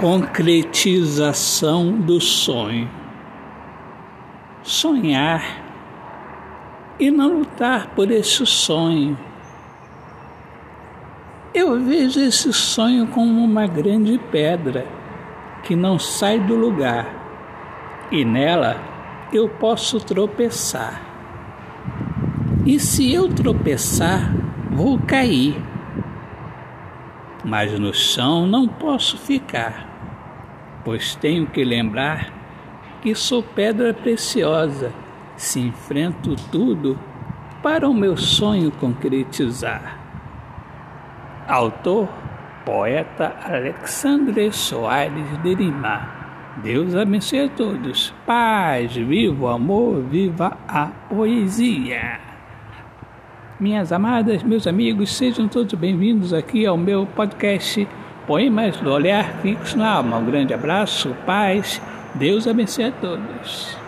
concretização do sonho. Sonhar e não lutar por esse sonho. Eu vejo esse sonho como uma grande pedra que não sai do lugar e nela eu posso tropeçar. E se eu tropeçar, vou cair mas no chão não posso ficar, pois tenho que lembrar que sou pedra preciosa, se enfrento tudo para o meu sonho concretizar. Autor, poeta Alexandre Soares de Lima. Deus abençoe a todos. Paz, viva o amor, viva a poesia. Minhas amadas, meus amigos, sejam todos bem-vindos aqui ao meu podcast Poemas do Olhar Fixo na Alma. Um grande abraço, paz, Deus abençoe a todos.